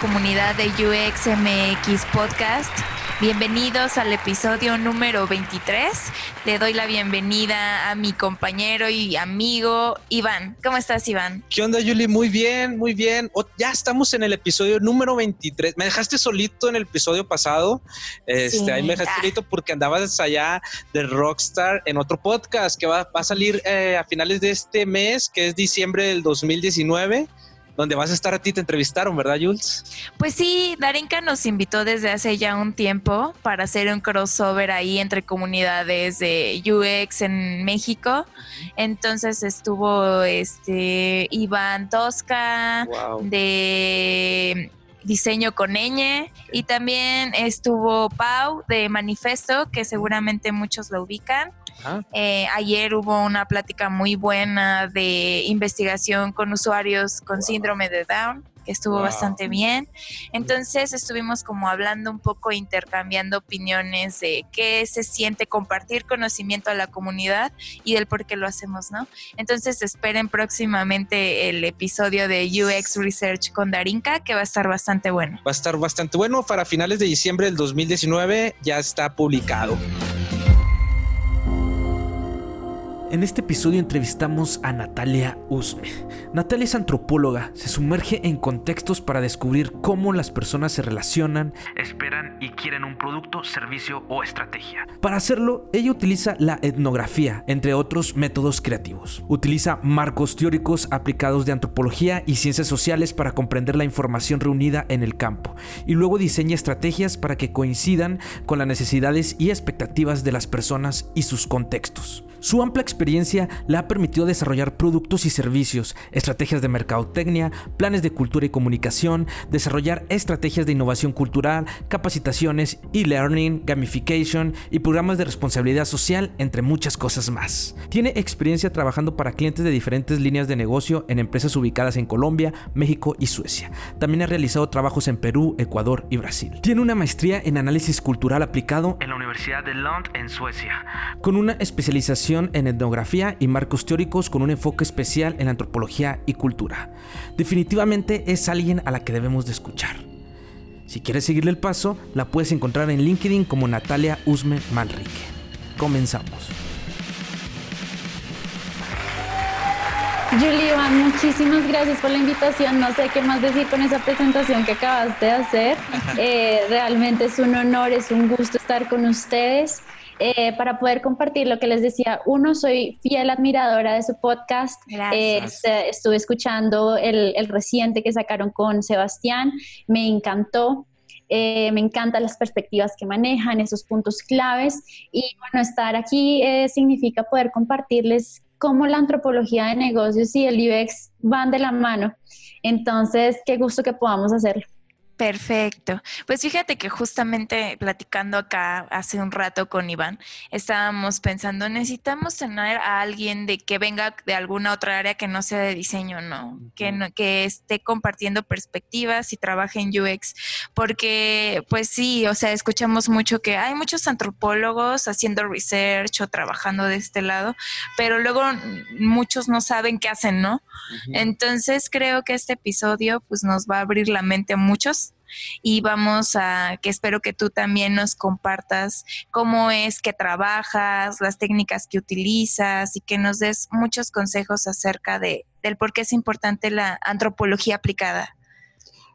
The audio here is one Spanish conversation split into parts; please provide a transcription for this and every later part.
Comunidad de UXMX Podcast. Bienvenidos al episodio número 23. Le doy la bienvenida a mi compañero y amigo Iván. ¿Cómo estás, Iván? ¿Qué onda, Yuli? Muy bien, muy bien. ya estamos en el episodio número 23. Me dejaste solito en el episodio pasado. Este, ahí me dejaste solito porque andabas allá de Rockstar en otro podcast que va, a salir eh, a finales de este mes, que es diciembre del 2019 donde vas a estar a ti, te entrevistaron, ¿verdad, Jules? Pues sí, Darinka nos invitó desde hace ya un tiempo para hacer un crossover ahí entre comunidades de UX en México. Entonces estuvo este Iván Tosca de diseño con ñ y también estuvo Pau de Manifesto, que seguramente muchos lo ubican. Eh, ayer hubo una plática muy buena de investigación con usuarios con síndrome de Down que estuvo bastante bien. Entonces estuvimos como hablando un poco, intercambiando opiniones de qué se siente compartir conocimiento a la comunidad y del por qué lo hacemos, ¿no? Entonces esperen próximamente el episodio de UX Research con Darinka, que va a estar bastante bueno. Va a estar bastante bueno. Para finales de diciembre del 2019 ya está publicado. En este episodio entrevistamos a Natalia Usme. Natalia es antropóloga, se sumerge en contextos para descubrir cómo las personas se relacionan, esperan y quieren un producto, servicio o estrategia. Para hacerlo, ella utiliza la etnografía, entre otros métodos creativos. Utiliza marcos teóricos aplicados de antropología y ciencias sociales para comprender la información reunida en el campo, y luego diseña estrategias para que coincidan con las necesidades y expectativas de las personas y sus contextos. Su amplia le ha permitido desarrollar productos y servicios, estrategias de mercadotecnia, planes de cultura y comunicación, desarrollar estrategias de innovación cultural, capacitaciones, e-learning, gamification y programas de responsabilidad social, entre muchas cosas más. Tiene experiencia trabajando para clientes de diferentes líneas de negocio en empresas ubicadas en Colombia, México y Suecia. También ha realizado trabajos en Perú, Ecuador y Brasil. Tiene una maestría en análisis cultural aplicado en la Universidad de Lund en Suecia, con una especialización en etnografía y marcos teóricos con un enfoque especial en antropología y cultura. Definitivamente es alguien a la que debemos de escuchar. Si quieres seguirle el paso, la puedes encontrar en LinkedIn como Natalia Usme Manrique. Comenzamos. Julián, muchísimas gracias por la invitación. No sé qué más decir con esa presentación que acabaste de hacer. Eh, realmente es un honor, es un gusto estar con ustedes. Eh, para poder compartir lo que les decía. Uno, soy fiel admiradora de su podcast. Eh, estuve escuchando el, reciente que sacaron con Sebastián. Me encantó. Eh, me encantan las perspectivas que manejan, esos puntos claves. Y bueno, estar aquí significa poder compartirles cómo la antropología de negocios y el UX van de la mano. Entonces, qué gusto que podamos hacerlo. Perfecto. Pues fíjate que justamente platicando acá hace un rato con Iván, estábamos pensando, necesitamos tener a alguien de que venga de alguna otra área que no sea de diseño, ¿no? Que, no, que esté compartiendo perspectivas y trabaje en UX, porque pues sí, o sea, escuchamos mucho que hay muchos antropólogos haciendo research o trabajando de este lado, pero luego muchos no saben qué hacen, ¿no? Entonces creo que este episodio pues nos va a abrir la mente a muchos y vamos a, que espero que tú también nos compartas cómo es que trabajas, las técnicas que utilizas y que nos des muchos consejos acerca de, del por qué es importante la antropología aplicada.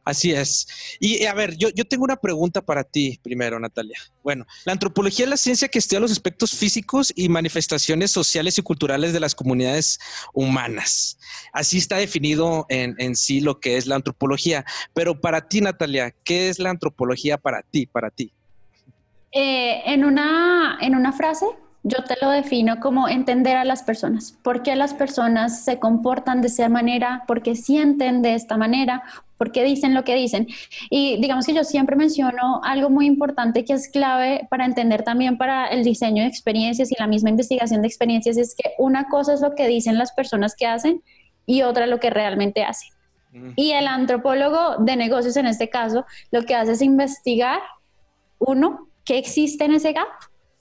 Así es. Y a ver, yo, yo tengo una pregunta para ti primero, Natalia. Bueno, la antropología es la ciencia que estudia los aspectos físicos y manifestaciones sociales y culturales de las comunidades humanas. Así está definido en, en sí lo que es la antropología. Pero para ti, Natalia, ¿qué es la antropología para ti, para ti? Eh, en, una, en una frase, yo te lo defino como entender a las personas. ¿Por qué las personas se comportan de esa manera? ¿Por qué sienten de esta manera? ¿Por qué dicen lo que dicen? Y digamos que yo siempre menciono algo muy importante que es clave para entender también para el diseño de experiencias y la misma investigación de experiencias, es que una cosa es lo que dicen las personas que hacen y otra lo que realmente hacen. Y el antropólogo de negocios en este caso lo que hace es investigar, uno, qué existe en ese gap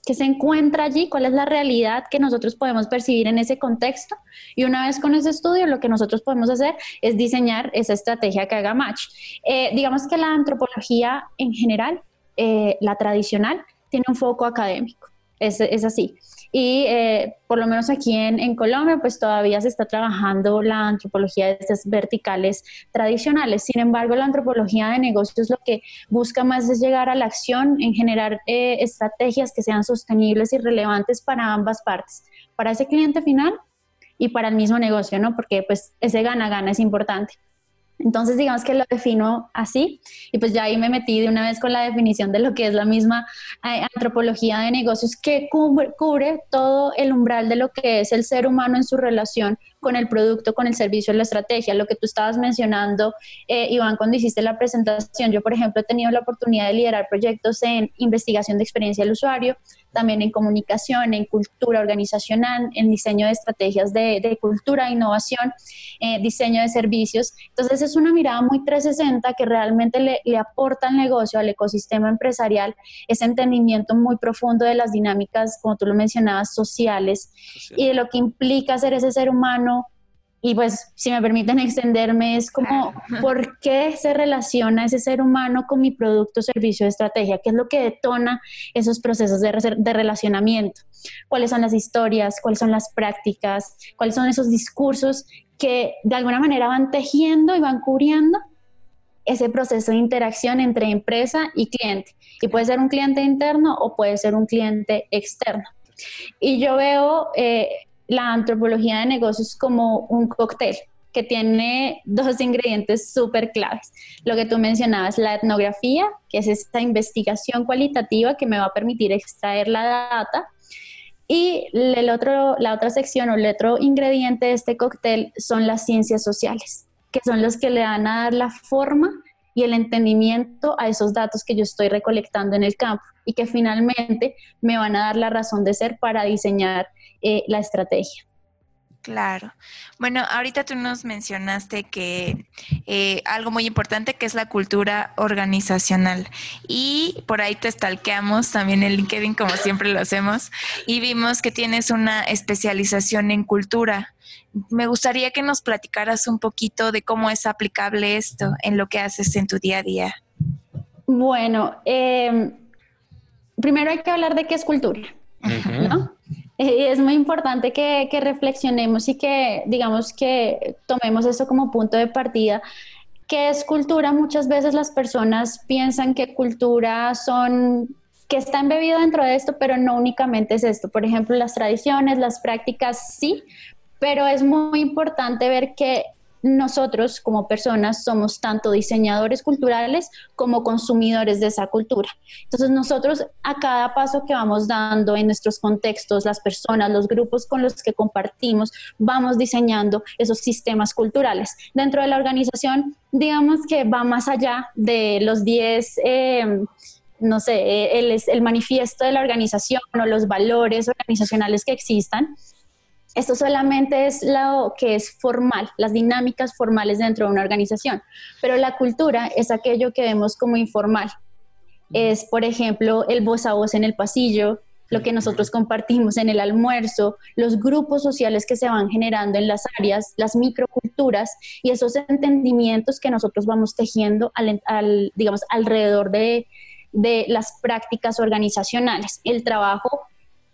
que se encuentra allí, cuál es la realidad que nosotros podemos percibir en ese contexto. Y una vez con ese estudio, lo que nosotros podemos hacer es diseñar esa estrategia que haga match. Eh, digamos que la antropología en general, eh, la tradicional, tiene un foco académico. Es, es así. Y eh, por lo menos aquí en, Colombia, pues todavía se está trabajando la antropología de estas verticales tradicionales. Sin embargo, la antropología de negocios lo que busca más es llegar a la acción en generar eh, estrategias que sean sostenibles y relevantes para ambas partes, para ese cliente final y para el mismo negocio, ¿no? Porque pues ese gana-gana es importante. Entonces, digamos que lo defino así y pues ya ahí me metí de una vez con la definición de lo que es la misma eh, antropología de negocios que cubre, cubre, todo el umbral de lo que es el ser humano en su relación con el producto, con el servicio, la estrategia. Lo que tú estabas mencionando, eh, Iván, cuando hiciste la presentación, yo, por ejemplo, he tenido la oportunidad de liderar proyectos en investigación de experiencia del usuario, también en comunicación, en cultura organizacional, en diseño de estrategias de, cultura, innovación, eh, diseño de servicios. Entonces es una mirada muy 360 que realmente le, le, aporta al negocio, al ecosistema empresarial, ese entendimiento muy profundo de las dinámicas, como tú lo mencionabas, sociales y de lo que implica ser ese ser humano y pues, si me permiten extenderme, es como, ¿por qué se relaciona ese ser humano con mi producto, servicio, estrategia? ¿Qué es lo que detona esos procesos de, de relacionamiento? ¿Cuáles son las historias? ¿Cuáles son las prácticas? ¿Cuáles son esos discursos que de alguna manera van tejiendo y van cubriendo ese proceso de interacción entre empresa y cliente? Y puede ser un cliente interno o puede ser un cliente externo. Y yo veo eh, la antropología de negocios como un cóctel que tiene dos ingredientes súper claves. Lo que tú mencionabas, la etnografía, que es esta investigación cualitativa que me va a permitir extraer la data. Y el otro, la otra sección o el otro ingrediente de este cóctel son las ciencias sociales, que son los que le dan a dar la forma y el entendimiento a esos datos que yo estoy recolectando en el campo y que finalmente me van a dar la razón de ser para diseñar eh, la estrategia. Claro. Bueno, ahorita tú nos mencionaste que eh, algo muy importante que es la cultura organizacional y por ahí te stalkeamos también en LinkedIn como siempre lo hacemos y vimos que tienes una especialización en cultura. Me gustaría que nos platicaras un poquito de cómo es aplicable esto en lo que haces en tu día a día. Bueno, eh, primero hay que hablar de qué es cultura, ¿no? Eh, es muy importante que, reflexionemos y que, digamos, que tomemos eso como punto de partida. ¿Qué es cultura? Muchas veces las personas piensan que cultura son que está embebido dentro de esto, pero no únicamente es esto. Por ejemplo, las tradiciones, las prácticas, sí, pero es muy importante ver que nosotros como personas somos tanto diseñadores culturales como consumidores de esa cultura. Entonces nosotros a cada paso que vamos dando en nuestros contextos, las personas, los grupos con los que compartimos, vamos diseñando esos sistemas culturales. Dentro de la organización, digamos que va más allá de los 10... Em, no sé, el, el manifiesto de la organización o los valores organizacionales que existan, esto solamente es lo que es formal, las dinámicas formales dentro de una organización, pero la cultura es aquello que vemos como informal. Es, por ejemplo, el voz a voz en el pasillo, lo que nosotros compartimos en el almuerzo, los grupos sociales que se van generando en las áreas, las microculturas y esos entendimientos que nosotros vamos tejiendo al, digamos, alrededor de, de las prácticas organizacionales. El trabajo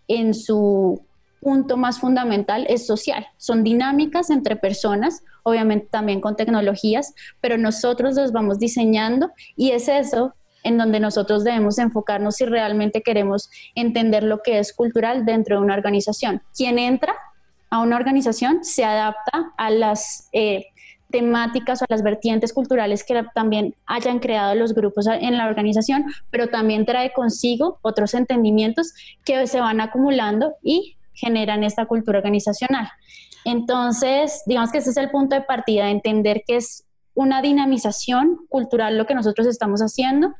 en su punto más fundamental es social. Son dinámicas entre personas, obviamente también con tecnologías, pero nosotros los vamos diseñando y es eso en donde nosotros debemos enfocarnos si realmente queremos entender lo que es cultural dentro de una organización. Quien entra a una organización se adapta a las eh, temáticas o a las vertientes culturales que también hayan creado los grupos en la organización, pero también trae consigo otros entendimientos que se van acumulando y generan esta cultura organizacional. Entonces, digamos que ese es el punto de partida, entender que es una dinamización cultural lo que nosotros estamos haciendo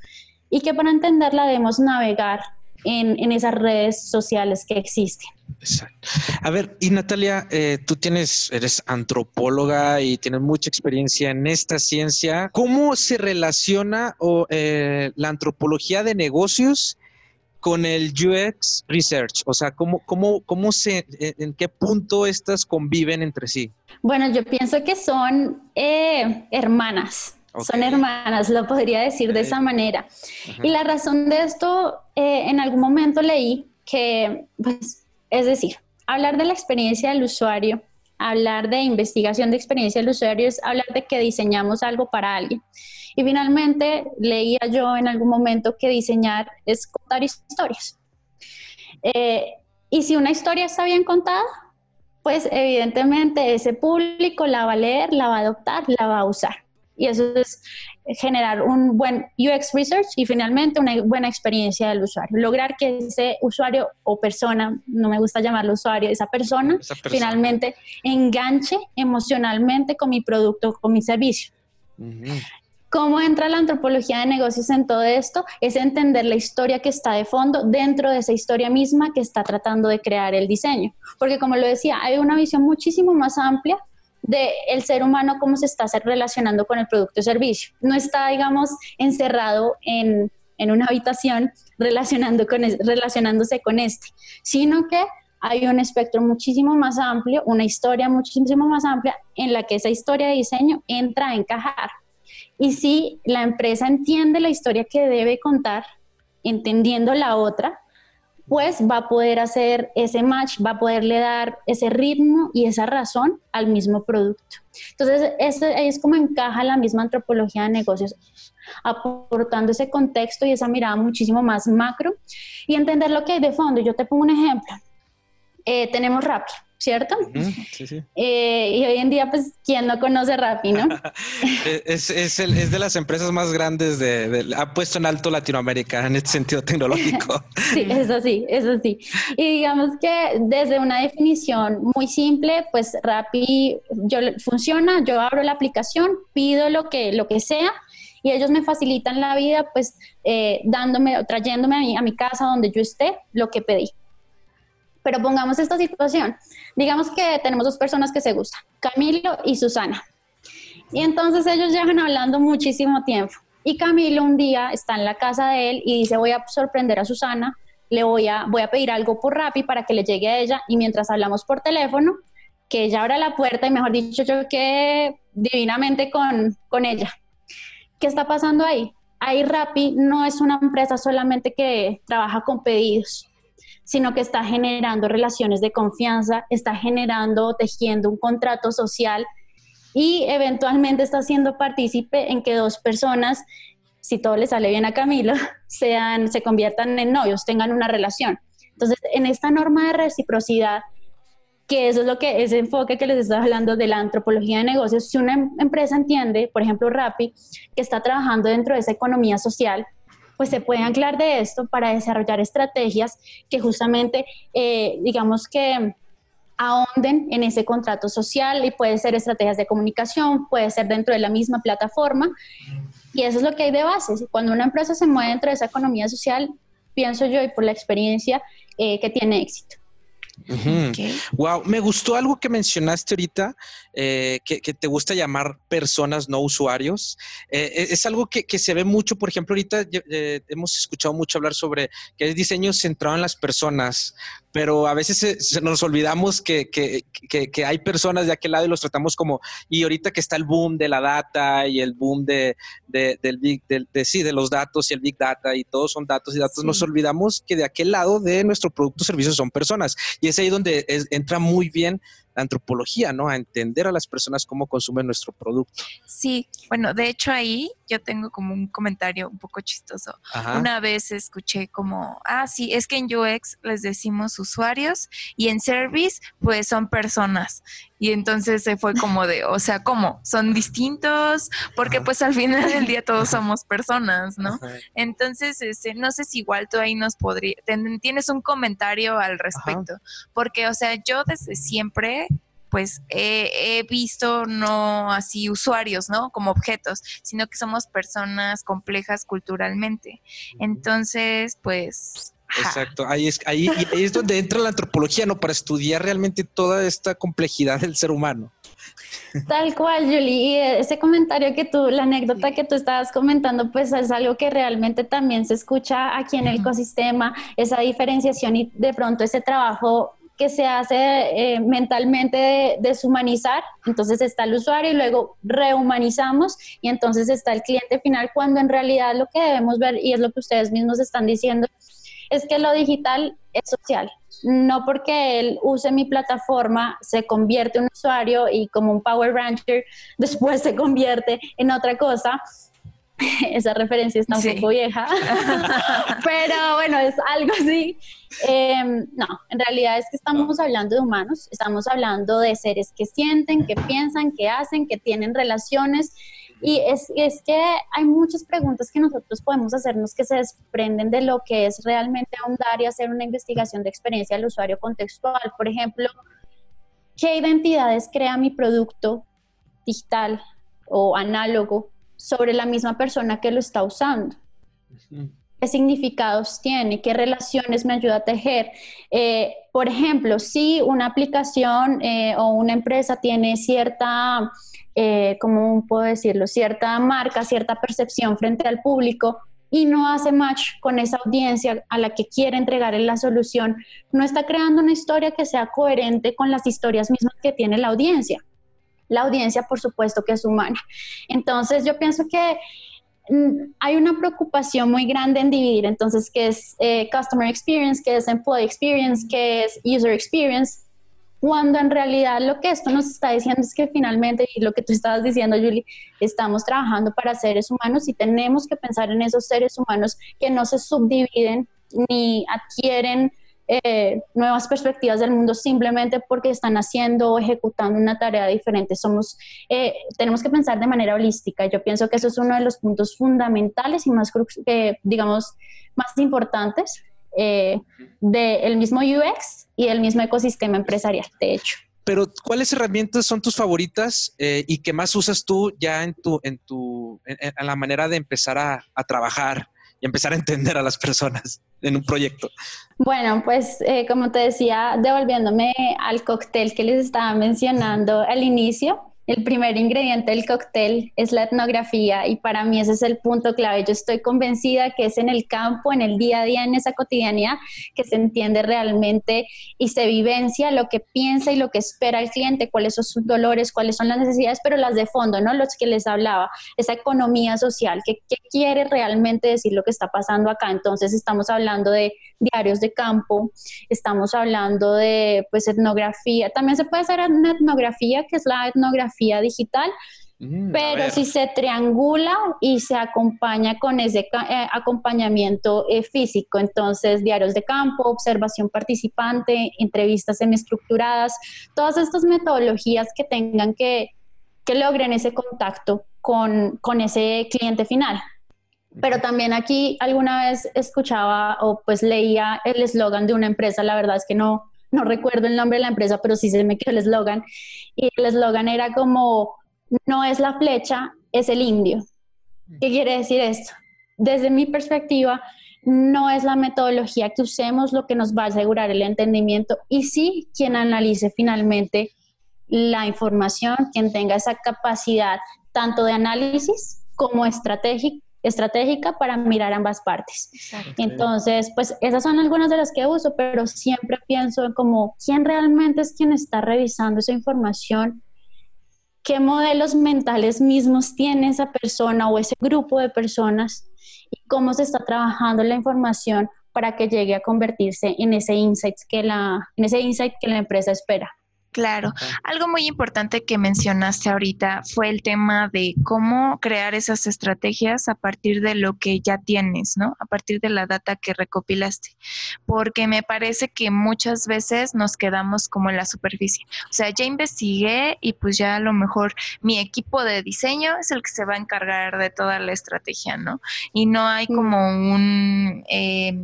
y que para entenderla debemos navegar en, esas redes sociales que existen. Exacto. A ver, y Natalia, eh, tú tienes, eres antropóloga y tienes mucha experiencia en esta ciencia. ¿Cómo se relaciona eh, la antropología de negocios con el UX Research? O sea, ¿cómo, cómo, cómo se, en qué punto estas conviven entre sí? Bueno, yo pienso que son eh, hermanas. Son hermanas, lo podría decir de esa manera. Y la razón de esto, eh, en algún momento leí que, pues, es decir, hablar de la experiencia del usuario, hablar de investigación de experiencia del usuario es hablar de que diseñamos algo para alguien. Y finalmente leía yo en algún momento que diseñar es contar historias. Eh, y si una historia está bien contada, pues evidentemente ese público la va a leer, la va a adoptar, la va a usar. Y eso es generar un buen UX research y finalmente una buena experiencia del usuario. Lograr que ese usuario o persona, no me gusta llamarlo usuario, esa persona, finalmente enganche emocionalmente con mi producto, con mi servicio. ¿Cómo entra la antropología de negocios en todo esto? Es entender la historia que está de fondo dentro de esa historia misma que está tratando de crear el diseño. Porque como lo decía, hay una visión muchísimo más amplia del el ser humano, cómo se está relacionando con el producto o servicio. No está, digamos, encerrado en, una habitación relacionando con, relacionándose con este, sino que hay un espectro muchísimo más amplio, una historia muchísimo más amplia en la que esa historia de diseño entra a encajar. Y si la empresa entiende la historia que debe contar, entendiendo la otra, pues va a poder hacer ese match, va a poderle dar ese ritmo y esa razón al mismo producto. Entonces, es como encaja la misma antropología de negocios, aportando ese contexto y esa mirada muchísimo más macro y entender lo que hay de fondo. Yo te pongo un ejemplo. Eh, tenemos Rappi. ¿Cierto? sí, sí. Eh, y hoy en día, pues, ¿quién no conoce Rappi, no? es, es, el, es, de las empresas más grandes de, ha puesto en alto Latinoamérica en este sentido tecnológico. sí, eso sí, eso sí. Y digamos que desde una definición muy simple, pues Rappi yo, funciona, yo abro la aplicación, pido lo que, lo que sea y ellos me facilitan la vida, pues eh, dándome o trayéndome a mi, a mi casa donde yo esté lo que pedí. Pero pongamos esta situación. Digamos que tenemos dos personas que se gustan, Camilo y Susana. Y entonces ellos llevan hablando muchísimo tiempo. Y Camilo un día está en la casa de él y dice, voy a sorprender a Susana, le voy a, voy a pedir algo por Rappi para que le llegue a ella y mientras hablamos por teléfono, que ella abra la puerta y mejor dicho, yo que divinamente con, con ella. ¿Qué está pasando ahí? Ahí Rappi no es una empresa solamente que trabaja con pedidos sino que está generando relaciones de confianza, está generando, tejiendo un contrato social y eventualmente está siendo partícipe en que dos personas, si todo le sale bien a Camilo, sean, se conviertan en novios, tengan una relación. Entonces, en esta norma de reciprocidad, que eso es lo que ese enfoque que les estaba hablando de la antropología de negocios, si una em, empresa entiende, por ejemplo, Rappi, que está trabajando dentro de esa economía social, pues se puede anclar de esto para desarrollar estrategias que justamente, eh, digamos que ahonden en ese contrato social y puede ser estrategias de comunicación, puede ser dentro de la misma plataforma. Y eso es lo que hay de base. Cuando una empresa se mueve dentro de esa economía social, pienso yo y por la experiencia eh, que tiene éxito. Wow, me gustó algo que mencionaste ahorita, eh, que, te gusta llamar personas no usuarios. Eh, e, es algo que, se ve mucho, por ejemplo, ahorita eh, hemos escuchado mucho hablar sobre que es diseño centrado en las personas. Pero a veces se, nos olvidamos que, que, que, hay personas de aquel lado y los tratamos como, y ahorita que está el boom de la data y el boom de, de del big, de, sí, de los datos y el big data y todos son datos y datos, nos olvidamos que de aquel lado de nuestro producto o servicio son personas. Y es ahí donde entra muy bien la antropología, ¿no? A entender a las personas cómo consumen nuestro producto. Sí, bueno, de hecho ahí yo tengo como un comentario un poco chistoso. Una vez escuché como, ah, sí, es que en UX les decimos usuarios y en service pues son personas. Y entonces se fue como de, o sea, ¿cómo? ¿Son distintos? Porque pues al final del día todos somos personas, ¿no? Entonces, este, no sé si igual tú ahí nos podría, tienes un comentario al respecto. Porque, o sea, yo desde siempre pues he, visto no así usuarios, ¿no? Como objetos, sino que somos personas complejas culturalmente. Entonces, pues... Exacto, ahí es, ahí, ahí es donde entra la antropología, ¿no? Para estudiar realmente toda esta complejidad del ser humano. Tal cual, Julie. Y ese comentario que tú, la anécdota que tú estabas comentando, pues es algo que realmente también se escucha aquí en el ecosistema, esa diferenciación y de pronto ese trabajo que se hace eh, mentalmente deshumanizar, entonces está el usuario y luego rehumanizamos y entonces está el cliente final cuando en realidad lo que debemos ver, y es lo que ustedes mismos están diciendo, es que lo digital es social. No porque él use mi plataforma se convierte en un usuario y como un Power Ranger después se convierte en otra cosa, esa referencia está un poco vieja, pero bueno, es algo así. Em, no, en realidad es que estamos hablando de humanos, estamos hablando de seres que sienten, que piensan, que hacen, que tienen relaciones. Y es, es que hay muchas preguntas que nosotros podemos hacernos que se desprenden de lo que es realmente ahondar y hacer una investigación de experiencia del usuario contextual. Por ejemplo, ¿qué identidades crea mi producto digital o análogo sobre la misma persona que lo está usando. ¿Qué significados tiene? ¿Qué relaciones me ayuda a tejer? Eh, por ejemplo, si una aplicación eh, o una empresa tiene cierta, eh, ¿cómo puedo decirlo? Cierta marca, cierta percepción frente al público, y no hace match con esa audiencia a la que quiere entregar la solución, no está creando una historia que sea coherente con las historias mismas que tiene la audiencia la audiencia, por supuesto que es humana. Entonces, yo pienso que mm, hay una preocupación muy grande en dividir, entonces, qué es eh, Customer Experience, qué es Employee Experience, qué es User Experience, cuando en realidad lo que esto nos está diciendo es que finalmente, y lo que tú estabas diciendo, Julie, estamos trabajando para seres humanos y tenemos que pensar en esos seres humanos que no se subdividen ni adquieren eh, nuevas perspectivas del mundo simplemente porque están haciendo o ejecutando una tarea diferente. Somos, eh, tenemos que pensar de manera holística. Yo pienso que eso es uno de los puntos fundamentales y más, eh, digamos, más importantes del mismo UX y del mismo ecosistema empresarial, de hecho. Pero, ¿cuáles herramientas son tus favoritas y qué más usas tú ya en tu, en tu, en, la manera de empezar a trabajar y empezar a entender a las personas en un proyecto? Bueno, pues eh, como te decía, devolviéndome al cóctel que les estaba mencionando al inicio, el primer ingrediente del cóctel es la etnografía y para mí ese es el punto clave. Yo estoy convencida que es en el campo, en el día a día, en esa cotidianidad, que se entiende realmente y se vivencia lo que piensa y lo que espera el cliente, cuáles son sus dolores, cuáles son las necesidades, pero las de fondo, ¿no? Los que les hablaba, esa economía social, que, quiere realmente decir lo que está pasando acá. Entonces estamos hablando de diarios de campo, estamos hablando de pues etnografía. También se puede hacer una etnografía, que es la etnografía digital, mm, pero si se triangula y se acompaña con ese eh, acompañamiento eh, físico, entonces diarios de campo, observación participante, entrevistas semiestructuradas, todas estas metodologías que tengan que, que logren ese contacto con, con ese cliente final. Pero también aquí alguna vez escuchaba o pues leía el eslogan de una empresa, la verdad es que no, no recuerdo el nombre de la empresa, pero sí se me quedó el eslogan. Y el eslogan era como, no es la flecha, es el indio. ¿Qué quiere decir esto? Desde mi perspectiva, no es la metodología que usemos lo que nos va a asegurar el entendimiento y sí quien analice finalmente la información, quien tenga esa capacidad tanto de análisis como estratégico estratégica para mirar ambas partes. Entonces, pues esas son algunas de las que uso, pero siempre pienso en como quién realmente es quien está revisando esa información, qué modelos mentales mismos tiene esa persona o ese grupo de personas y cómo se está trabajando la información para que llegue a convertirse en ese insight que la, en ese insight que la empresa espera. Claro. Algo muy importante que mencionaste ahorita fue el tema de cómo crear esas estrategias a partir de lo que ya tienes, ¿no? A partir de la data que recopilaste. Porque me parece que muchas veces nos quedamos como en la superficie. O sea, ya investigué y pues ya a lo mejor mi equipo de diseño es el que se va a encargar de toda la estrategia, ¿no? Y no hay como un... Eh,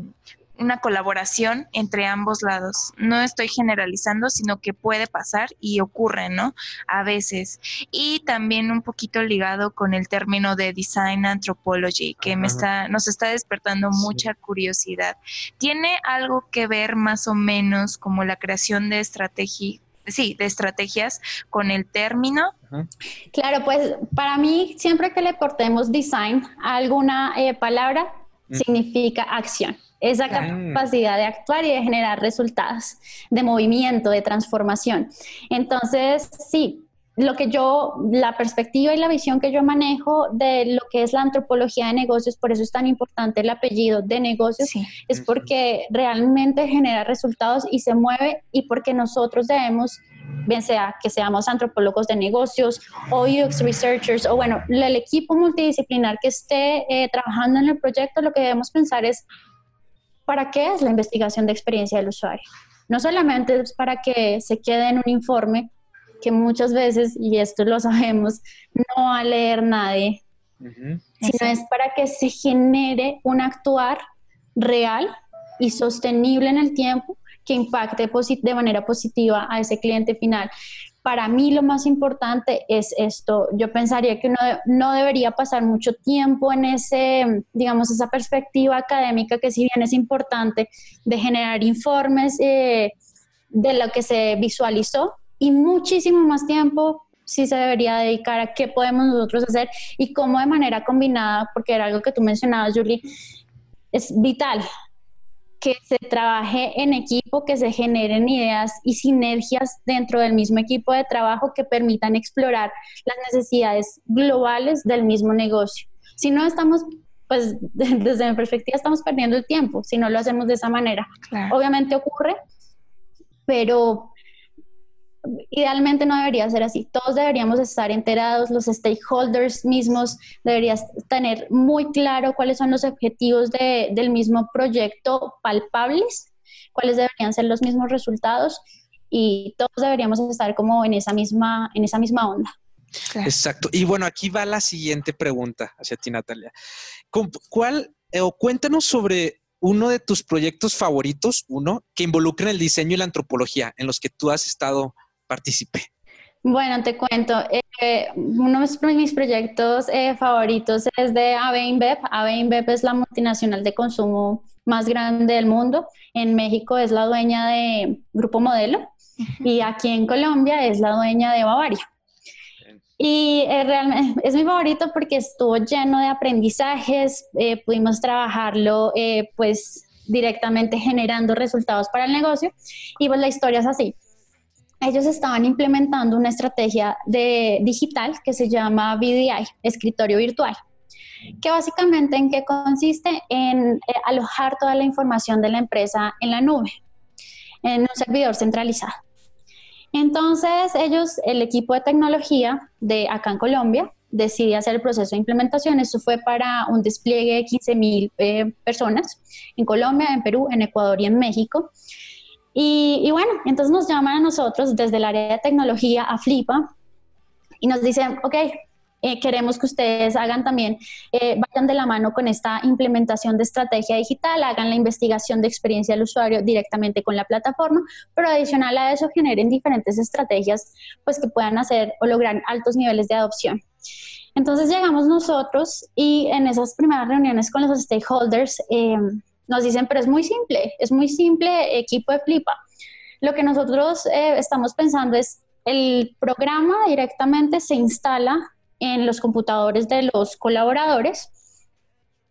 una colaboración entre ambos lados. No estoy generalizando, sino que puede pasar y ocurre, ¿no? A veces. Y también un poquito ligado con el término de design anthropology, que me está, nos está despertando mucha curiosidad. ¿Tiene algo que ver más o menos como la creación de estrategia? Sí, de estrategias con el término. Claro, pues para mí, siempre que le portemos design a alguna eh, palabra, significa acción esa capacidad de actuar y de generar resultados, de movimiento, de transformación. Entonces, sí, lo que yo, la perspectiva y la visión que yo manejo de lo que es la antropología de negocios, por eso es tan importante el apellido de negocios, es porque realmente genera resultados y se mueve y porque nosotros debemos bien sea que seamos antropólogos de negocios o UX researchers o bueno, el equipo multidisciplinar que esté eh, trabajando en el proyecto, lo que debemos pensar es ¿para qué es la investigación de experiencia del usuario? No solamente es para que se quede en un informe, que muchas veces, y esto lo sabemos, no va a leer nadie, sino es para que se genere un actuar real y sostenible en el tiempo que impacte de manera positiva a ese cliente final para mí lo más importante es esto. Yo pensaría que uno no debería pasar mucho tiempo en ese, digamos, esa perspectiva académica que si bien es importante de generar informes eh, de lo que se visualizó y muchísimo más tiempo sí se debería dedicar a qué podemos nosotros hacer y cómo de manera combinada, porque era algo que tú mencionabas, Julie, es vital que se trabaje en equipo, que se generen ideas y sinergias dentro del mismo equipo de trabajo que permitan explorar las necesidades globales del mismo negocio. Si no estamos, pues desde mi perspectiva estamos perdiendo el tiempo si no lo hacemos de esa manera. Obviamente ocurre, pero idealmente no debería ser así. Todos deberíamos estar enterados, los stakeholders mismos deberían tener muy claro cuáles son los objetivos del mismo proyecto palpables, cuáles deberían ser los mismos resultados y todos deberíamos estar como en esa misma, en esa misma onda. Exacto. Y bueno, aquí va la siguiente pregunta hacia ti, Natalia. ¿Cuál, eh, o cuéntanos sobre uno de tus proyectos favoritos, uno, que involucren el diseño y la antropología, en los que tú has estado participé? Bueno, te cuento, eh, uno de mis proyectos eh, favoritos es de AB InBev. AB InBev es la multinacional de consumo más grande del mundo. En México es la dueña de Grupo Modelo y aquí en Colombia es la dueña de Bavaria. Y eh, realmente es mi favorito porque estuvo lleno de aprendizajes, pudimos trabajarlo pues directamente generando resultados para el negocio y pues la historia es así ellos estaban implementando una estrategia de digital que se llama VDI, escritorio virtual, que básicamente en qué consiste en eh, alojar toda la información de la empresa en la nube, en un servidor centralizado. Entonces ellos, el equipo de tecnología de acá en Colombia, decide hacer el proceso de implementación. Esto fue para un despliegue de 15 mil eh, personas en Colombia, en Perú, en Ecuador y en México. Y, bueno, entonces nos llaman a nosotros desde el área de tecnología, a Flipa, y nos dicen, ok, eh, queremos que ustedes hagan también, eh, vayan de la mano con esta implementación de estrategia digital, hagan la investigación de experiencia del usuario directamente con la plataforma, pero adicional a eso generen diferentes estrategias pues que puedan hacer o lograr altos niveles de adopción. Entonces llegamos nosotros y en esas primeras reuniones con los stakeholders, eh, nos dicen, pero es muy simple, es muy simple, equipo de Flipa. Lo que nosotros eh, estamos pensando es, el programa directamente se instala en los computadores de los colaboradores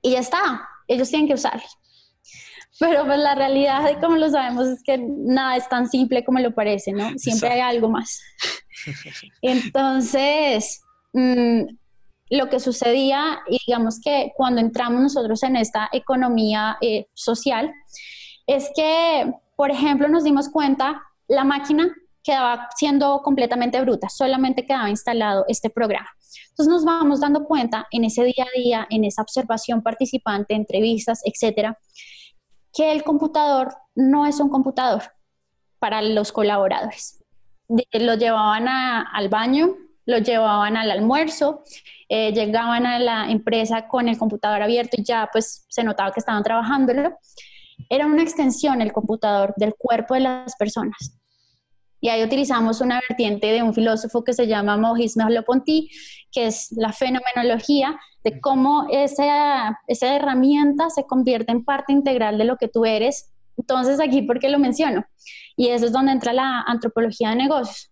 y ya está, ellos tienen que usarlo. Pero pues la realidad, como lo sabemos, es que nada es tan simple como lo parece, ¿no? Siempre hay algo más. Entonces, mm, lo que sucedía, y digamos que cuando entramos nosotros en esta economía eh, social, es que, por ejemplo, nos dimos cuenta, la máquina quedaba siendo completamente bruta, solamente quedaba instalado este programa. Entonces nos vamos dando cuenta en ese día a día, en esa observación participante, entrevistas, etcétera, que el computador no es un computador para los colaboradores. Lo llevaban al baño, lo llevaban al almuerzo, eh, llegaban a la empresa con el computador abierto y ya pues se notaba que estaban trabajándolo. Era una extensión el computador del cuerpo de las personas. Y ahí utilizamos una vertiente de un filósofo que se llama Maurice Merleau-Ponty, que es la fenomenología de cómo esa, esa herramienta se convierte en parte integral de lo que tú eres. Entonces, aquí, ¿por qué lo menciono? Y eso es donde entra la antropología de negocios.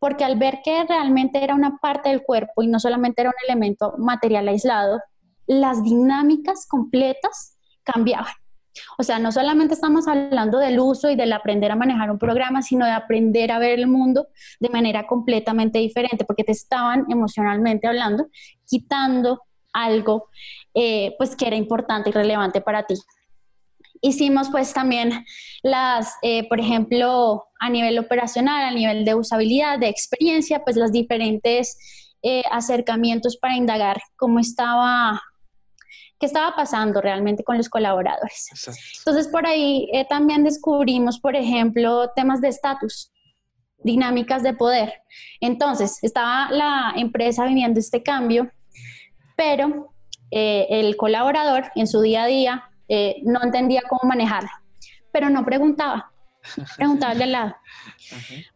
Porque al ver que realmente era una parte del cuerpo y no solamente era un elemento material aislado, las dinámicas completas cambiaban. O sea, no solamente estamos hablando del uso y del aprender a manejar un programa, sino de aprender a ver el mundo de manera completamente diferente, porque te estaban emocionalmente hablando, quitando algo eh, pues que era importante y relevante para ti. Hicimos pues también las, eh, por ejemplo, a nivel operacional, a nivel de usabilidad, de experiencia, pues los diferentes eh, acercamientos para indagar cómo estaba qué estaba pasando realmente con los colaboradores. Entonces, por ahí eh, también descubrimos, por ejemplo, temas de estatus, dinámicas de poder. Entonces, estaba la empresa viviendo este cambio, pero el colaborador en su día a día eh, no entendía cómo manejarlo, pero no preguntaba. Preguntaba al de al lado,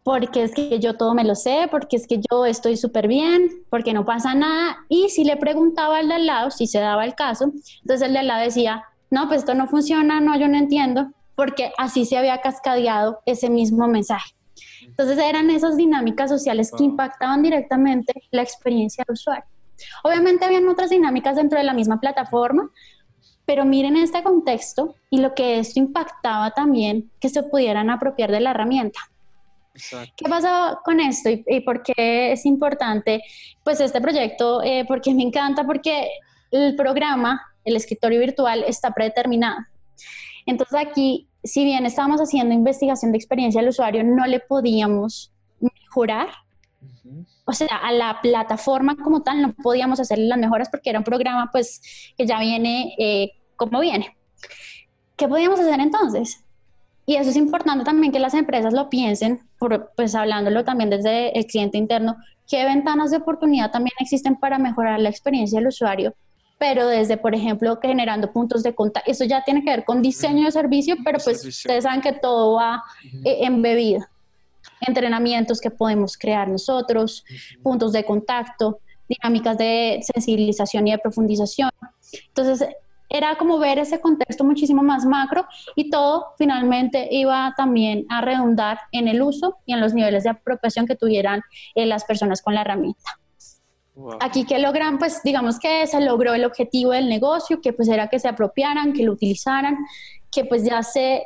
porque es que yo todo me lo sé, porque es que yo estoy súper bien, porque no pasa nada. Y si le preguntaba al de al lado, si se daba el caso, entonces el de al lado decía, no, pues esto no funciona, no, yo no entiendo, porque así se había cascadeado ese mismo mensaje. Entonces eran esas dinámicas sociales que impactaban directamente la experiencia del usuario. Obviamente habían otras dinámicas dentro de la misma plataforma, pero miren este contexto y lo que esto impactaba también que se pudieran apropiar de la herramienta. ¿Qué pasó con esto y, por qué es importante pues este proyecto? Eh, porque me encanta, porque el programa, el escritorio virtual, está predeterminado. Entonces aquí, si bien estábamos haciendo investigación de experiencia del usuario, no le podíamos mejorar. O sea, a la plataforma como tal no podíamos hacer las mejoras porque era un programa pues que ya viene eh, como viene. ¿Qué podíamos hacer entonces? Y eso es importante también que las empresas lo piensen, pues hablándolo también desde el cliente interno, qué ventanas de oportunidad también existen para mejorar la experiencia del usuario, pero desde, por ejemplo, generando puntos de contacto. Eso ya tiene que ver con diseño de servicio, pero pues ustedes saben que todo va eh, embebido. Entrenamientos que podemos crear nosotros, puntos de contacto, dinámicas de sensibilización y de profundización. Entonces, era como ver ese contexto muchísimo más macro y todo finalmente iba también a redundar en el uso y en los niveles de apropiación que tuvieran eh, las personas con la herramienta. Aquí que logran, pues digamos que se logró el objetivo del negocio, que pues era que se apropiaran, que lo utilizaran, que pues ya se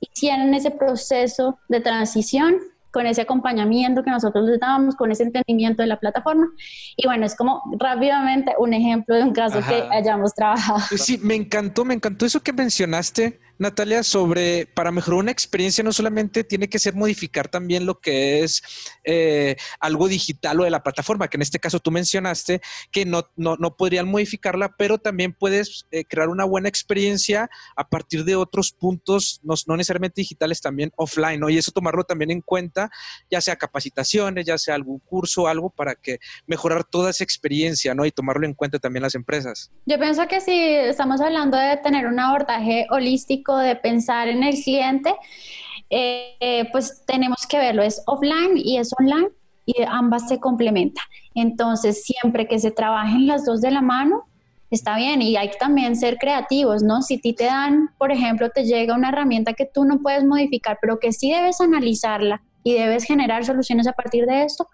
hicieran ese proceso de transición con ese acompañamiento que nosotros les dábamos, con ese entendimiento de la plataforma. Y bueno, es como rápidamente un ejemplo de un caso que hayamos trabajado. Sí, me encantó, me encantó eso que mencionaste Natalia, sobre para mejorar una experiencia no solamente tiene que ser modificar también lo que es eh, algo digital o de la plataforma, que en este caso tú mencionaste que no, no, no podrían modificarla, pero también puedes eh, crear una buena experiencia a partir de otros puntos, no, no necesariamente digitales, también offline, ¿no? Y eso tomarlo también en cuenta, ya sea capacitaciones, ya sea algún curso, algo para que mejorar toda esa experiencia, ¿no? Y tomarlo en cuenta también las empresas. Yo pienso que si estamos hablando de tener un abordaje holístico, de pensar en el cliente, eh, pues tenemos que verlo, es offline y es online y ambas se complementan. Entonces, siempre que se trabajen las dos de la mano, está bien y hay que también ser creativos, ¿no? Si ti te dan, por ejemplo, te llega una herramienta que tú no puedes modificar, pero que sí debes analizarla y debes generar soluciones a partir de esto,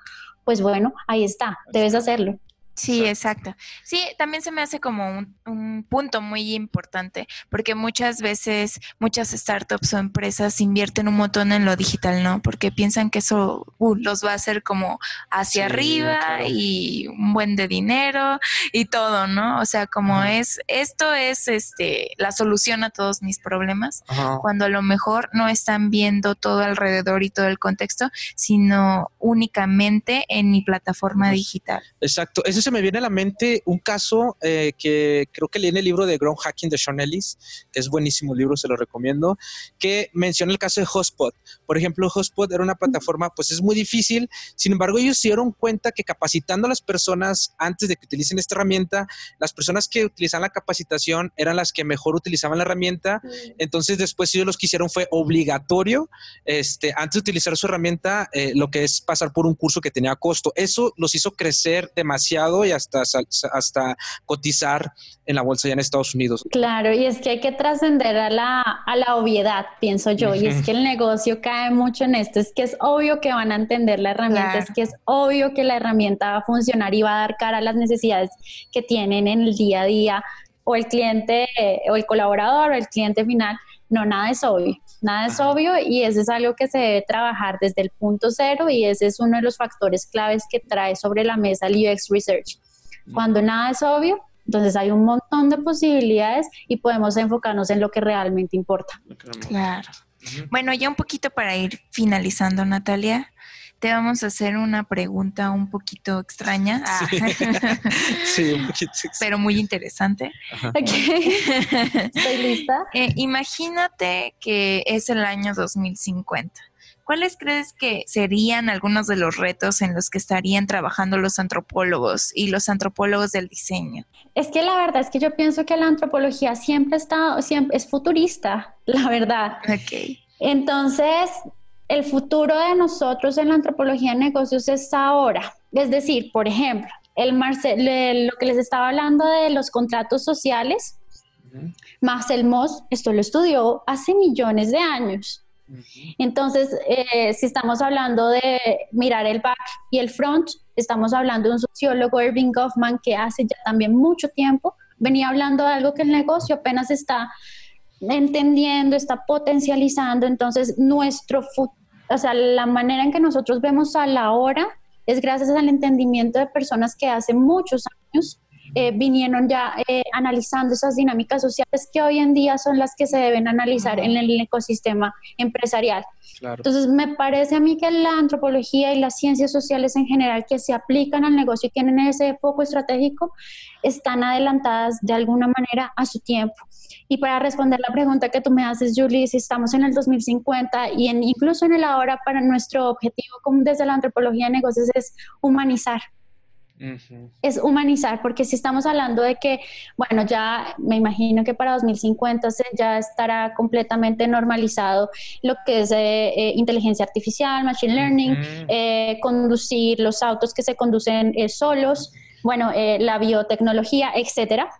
pues bueno, ahí está, debes hacerlo. Sí, exacto. Sí, también se me hace como un, punto muy importante, porque muchas veces muchas startups o empresas invierten un montón en lo digital, ¿no? Porque piensan que eso uh, los va a hacer como hacia arriba y un buen de dinero y todo, ¿no? O sea, como es, esto es este la solución a todos mis problemas, cuando a lo mejor no están viendo todo alrededor y todo el contexto, sino únicamente en mi plataforma digital. Exacto. Ese se me viene a la mente un caso eh, que creo que leí en el libro de Ground Hacking de Sean Ellis, que es buenísimo libro, se lo recomiendo, que menciona el caso de Hotspot. Por ejemplo, Hotspot era una plataforma, pues es muy difícil, sin embargo, ellos se dieron cuenta que capacitando a las personas antes de que utilicen esta herramienta, las personas que utilizaban la capacitación eran las que mejor utilizaban la herramienta, entonces después ellos lo que hicieron fue obligatorio, este, antes de utilizar su herramienta, eh, lo que es pasar por un curso que tenía costo. Eso los hizo crecer demasiado y hasta hasta, cotizar en la bolsa ya en Estados Unidos. Claro, y es que hay que trascender a la, a la obviedad, pienso yo, y es que el negocio cae mucho en esto, es que es obvio que van a entender la herramienta, es que es obvio que la herramienta va a funcionar y va a dar cara a las necesidades que tienen en el día a día o el cliente o el colaborador o el cliente final. No, nada es obvio, nada es obvio y eso es algo que se debe trabajar desde el punto cero y ese es uno de los factores claves que trae sobre la mesa el UX Research. Cuando nada es obvio, entonces hay un montón de posibilidades y podemos enfocarnos en lo que realmente importa. Claro. Bueno, ya un poquito para ir finalizando, Natalia, te vamos a hacer una pregunta un poquito extraña. Sí, un poquito Pero muy interesante. Estoy lista. Eh, imagínate que es el año 2050 ¿cuáles crees que serían algunos de los retos en los que estarían trabajando los antropólogos y los antropólogos del diseño? Es que la verdad es que yo pienso que la antropología siempre está, siempre es futurista, la verdad. Ok. Entonces, el futuro de nosotros en la antropología de negocios es ahora. Es decir, por ejemplo, el Marcel, lo que les estaba hablando de los contratos sociales, Marcel Moss, esto lo estudió hace millones de años. Entonces, eh, si estamos hablando de mirar el back y el front, estamos hablando de un sociólogo, Irving Goffman, que hace ya también mucho tiempo venía hablando de algo que el negocio apenas está entendiendo, está potencializando. Entonces, nuestro, o sea, la manera en que nosotros vemos a la hora es gracias al entendimiento de personas que hace muchos años eh, vinieron ya eh, analizando esas dinámicas sociales que hoy en día son las que se deben analizar en el ecosistema empresarial. Entonces, me parece a mí que la antropología y las ciencias sociales en general que se aplican al negocio y tienen ese foco estratégico, están adelantadas de alguna manera a su tiempo. Y para responder la pregunta que tú me haces, Julie, si estamos en el 2050 y en, incluso en el ahora, para nuestro objetivo desde la antropología de negocios es humanizar. Es humanizar, porque si estamos hablando de que, bueno, ya me imagino que para 2050 ya estará completamente normalizado lo que es eh, eh, inteligencia artificial, machine learning, eh, conducir los autos que se conducen solos, bueno, la biotecnología, etcétera.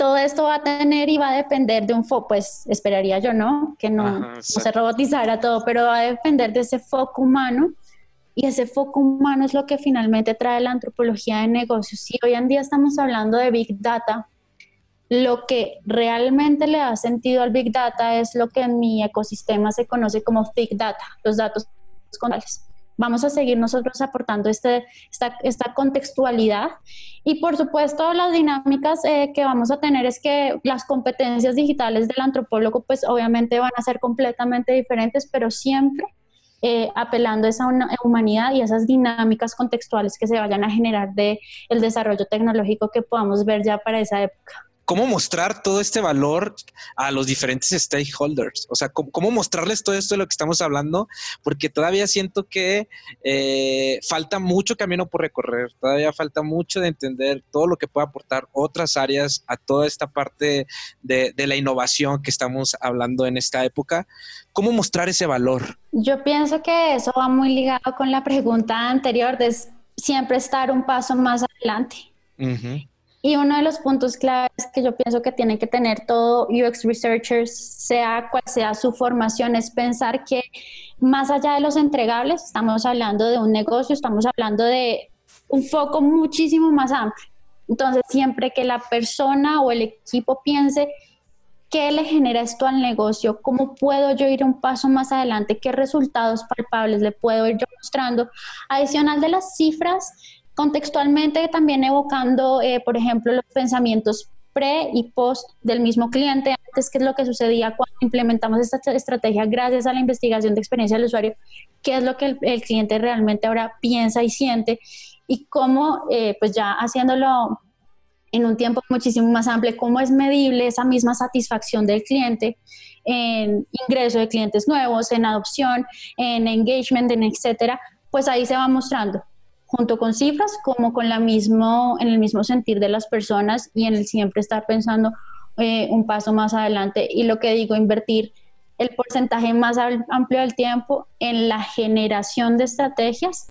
Todo esto va a tener y va a depender de un foco, pues esperaría yo, ¿no? Que no, no se robotizara todo, pero va a depender de ese foco humano y ese foco humano es lo que finalmente trae la antropología de negocios. Si hoy en día estamos hablando de Big Data, lo que realmente le da sentido al Big Data es lo que en mi ecosistema se conoce como Big Data, los datos contextuales. Vamos a seguir nosotros aportando este, esta, esta contextualidad. Y por supuesto las dinámicas eh, que vamos a tener es que las competencias digitales del antropólogo pues obviamente van a ser completamente diferentes, pero siempre eh, apelando a esa humanidad y esas dinámicas contextuales que se vayan a generar de el desarrollo tecnológico que podamos ver ya para esa época cómo mostrar todo este valor a los diferentes stakeholders, o sea, cómo, mostrarles todo esto de lo que estamos hablando, porque todavía siento que eh, falta mucho camino por recorrer, todavía falta mucho de entender todo lo que puede aportar otras áreas a toda esta parte de, de la innovación que estamos hablando en esta época. ¿Cómo mostrar ese valor? Yo pienso que eso va muy ligado con la pregunta anterior de siempre estar un paso más adelante. Y uno de los puntos claves que yo pienso que tiene que tener todo UX Researchers, sea cual sea su formación, es pensar que más allá de los entregables, estamos hablando de un negocio, estamos hablando de un foco muchísimo más amplio. Entonces, siempre que la persona o el equipo piense qué le genera esto al negocio, cómo puedo yo ir un paso más adelante, qué resultados palpables le puedo ir yo mostrando, adicional de las cifras, contextualmente también evocando, eh, por ejemplo, los pensamientos pre y post del mismo cliente, antes qué es lo que sucedía cuando implementamos esta estrategia gracias a la investigación de experiencia del usuario, qué es lo que el, cliente realmente ahora piensa y siente y cómo, eh, pues ya haciéndolo en un tiempo muchísimo más amplio, cómo es medible esa misma satisfacción del cliente en ingreso de clientes nuevos, en adopción, en engagement, en etcétera, pues ahí se va mostrando junto con cifras como con la mismo en el mismo sentir de las personas y en el siempre estar pensando eh, un paso más adelante y lo que digo invertir el porcentaje más amplio del tiempo en la generación de estrategias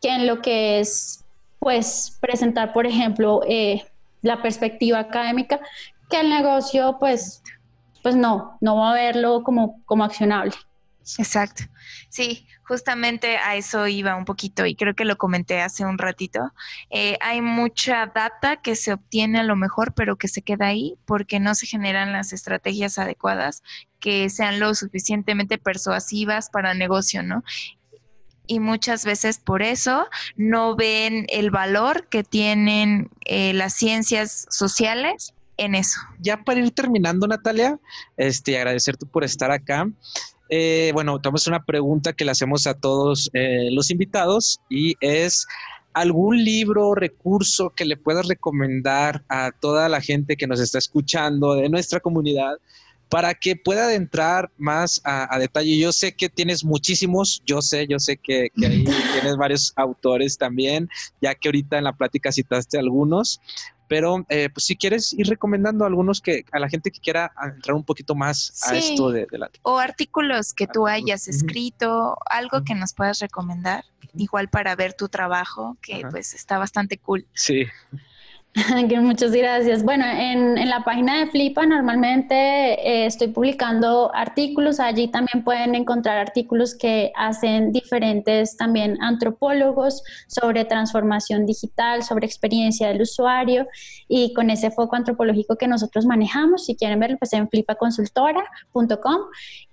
que en lo que es pues presentar por ejemplo eh, la perspectiva académica, que el negocio pues, pues no, no va a verlo como, como accionable. Exacto. Sí, justamente a eso iba un poquito y creo que lo comenté hace un ratito. Eh, hay mucha data que se obtiene a lo mejor, pero que se queda ahí porque no se generan las estrategias adecuadas que sean lo suficientemente persuasivas para negocio, ¿no? y muchas veces por eso no ven el valor que tienen eh, las ciencias sociales en eso. Ya para ir terminando, Natalia, este, agradecerte por estar acá. Eh, bueno, tenemos una pregunta que le hacemos a todos eh, los invitados y es algún libro o recurso que le puedas recomendar a toda la gente que nos está escuchando de nuestra comunidad para que pueda adentrar más a, detalle. Yo sé que tienes muchísimos, yo sé, yo sé que, ahí tienes varios autores también, ya que ahorita en la plática citaste algunos, pero eh, pues si quieres ir recomendando algunos que a la gente que quiera entrar un poquito más a esto de, la... O artículos que tú hayas escrito, algo que nos puedas recomendar, igual para ver tu trabajo, que pues está bastante cool. Sí. Muchas gracias. Bueno, en, la página de Flipa normalmente eh, estoy publicando artículos. Allí también pueden encontrar artículos que hacen diferentes también antropólogos sobre transformación digital, sobre experiencia del usuario y con ese foco antropológico que nosotros manejamos. Si quieren verlo, pues en flipaconsultora.com.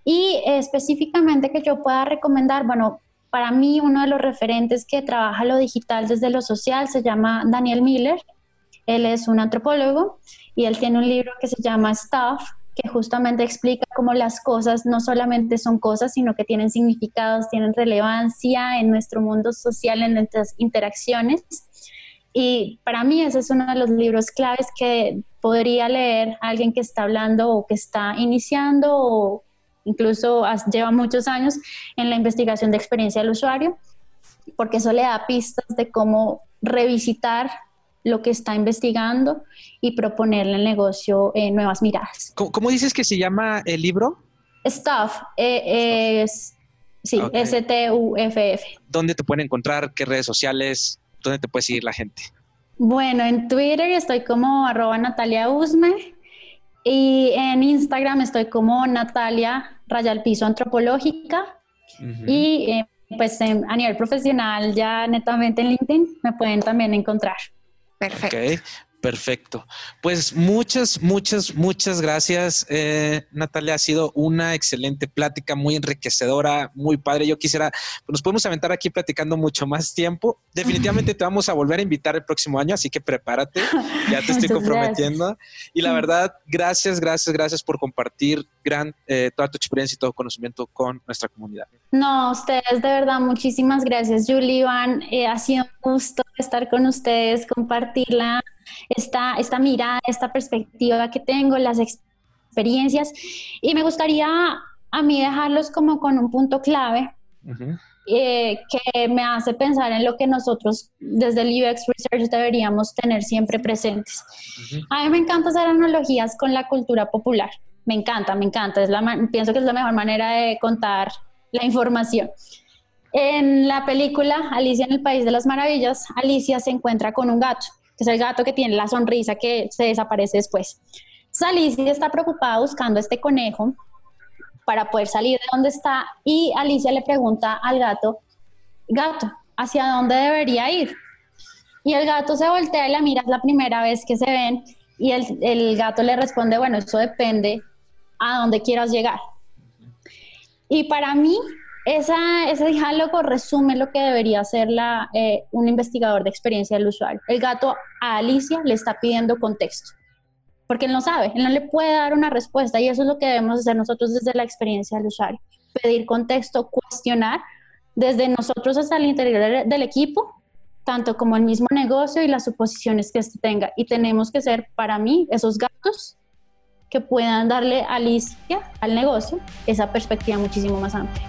Y específicamente que yo pueda recomendar, bueno, para mí uno de los referentes que trabaja lo digital desde lo social se llama Daniel Miller él es un antropólogo y él tiene un libro que se llama Stuff, que justamente explica cómo las cosas no solamente son cosas, sino que tienen significados, tienen relevancia en nuestro mundo social, en nuestras interacciones. Y para mí ese es uno de los libros claves que podría leer alguien que está hablando o que está iniciando o incluso lleva muchos años en la investigación de experiencia del usuario, porque eso le da pistas de cómo revisitar lo que está investigando y proponerle al negocio eh, nuevas miradas. ¿Cómo, dices que se llama el libro? Stuff, eh, es, sí, S-T-U-F-F. ¿Dónde te pueden encontrar? ¿Qué redes sociales? ¿Dónde te puede seguir la gente? Bueno, en Twitter estoy como arroba Natalia Usme y en Instagram estoy como Natalia Rayal Piso Antropológica y eh, pues a nivel profesional ya netamente en LinkedIn me pueden también encontrar. Perfecto. Perfecto. Pues muchas, muchas, muchas gracias, eh, Natalia. Ha sido una excelente plática, muy enriquecedora, muy padre. Yo quisiera, pues nos podemos aventar aquí platicando mucho más tiempo. Definitivamente te vamos a volver a invitar el próximo año, así que prepárate. Ya te estoy comprometiendo. Y la verdad, gracias, gracias, gracias por compartir gran, eh, toda tu experiencia y todo conocimiento con nuestra comunidad. No, ustedes, de verdad, muchísimas gracias, Julie, Iván. Eh, ha sido un gusto estar con ustedes, compartirla esta, esta mirada, esta perspectiva que tengo, las experiencias. Y me gustaría a mí dejarlos como con un punto clave. Eh, que me hace pensar en lo que nosotros desde el UX Research deberíamos tener siempre presentes. A mí me encanta hacer analogías con la cultura popular. Me encanta, me encanta. Es la, pienso que es la mejor manera de contar la información. En la película Alicia en el País de las Maravillas, Alicia se encuentra con un gato que es el gato que tiene la sonrisa que se desaparece después. Alicia está preocupada buscando este conejo para poder salir de donde está y Alicia le pregunta al gato, gato, ¿hacia dónde debería ir? Y el gato se voltea y la mira, es la primera vez que se ven y el, el gato le responde, bueno, eso depende a dónde quieras llegar. Y para mí, esa, ese diálogo resume lo que debería ser la, eh, un investigador de experiencia del usuario. El gato a Alicia le está pidiendo contexto, porque él no sabe, él no le puede dar una respuesta y eso es lo que debemos hacer nosotros desde la experiencia del usuario. Pedir contexto, cuestionar desde nosotros hasta el interior del equipo, tanto como el mismo negocio y las suposiciones que éste tenga. Y tenemos que ser, para mí, esos gatos que puedan darle a Alicia, al negocio, esa perspectiva muchísimo más amplia.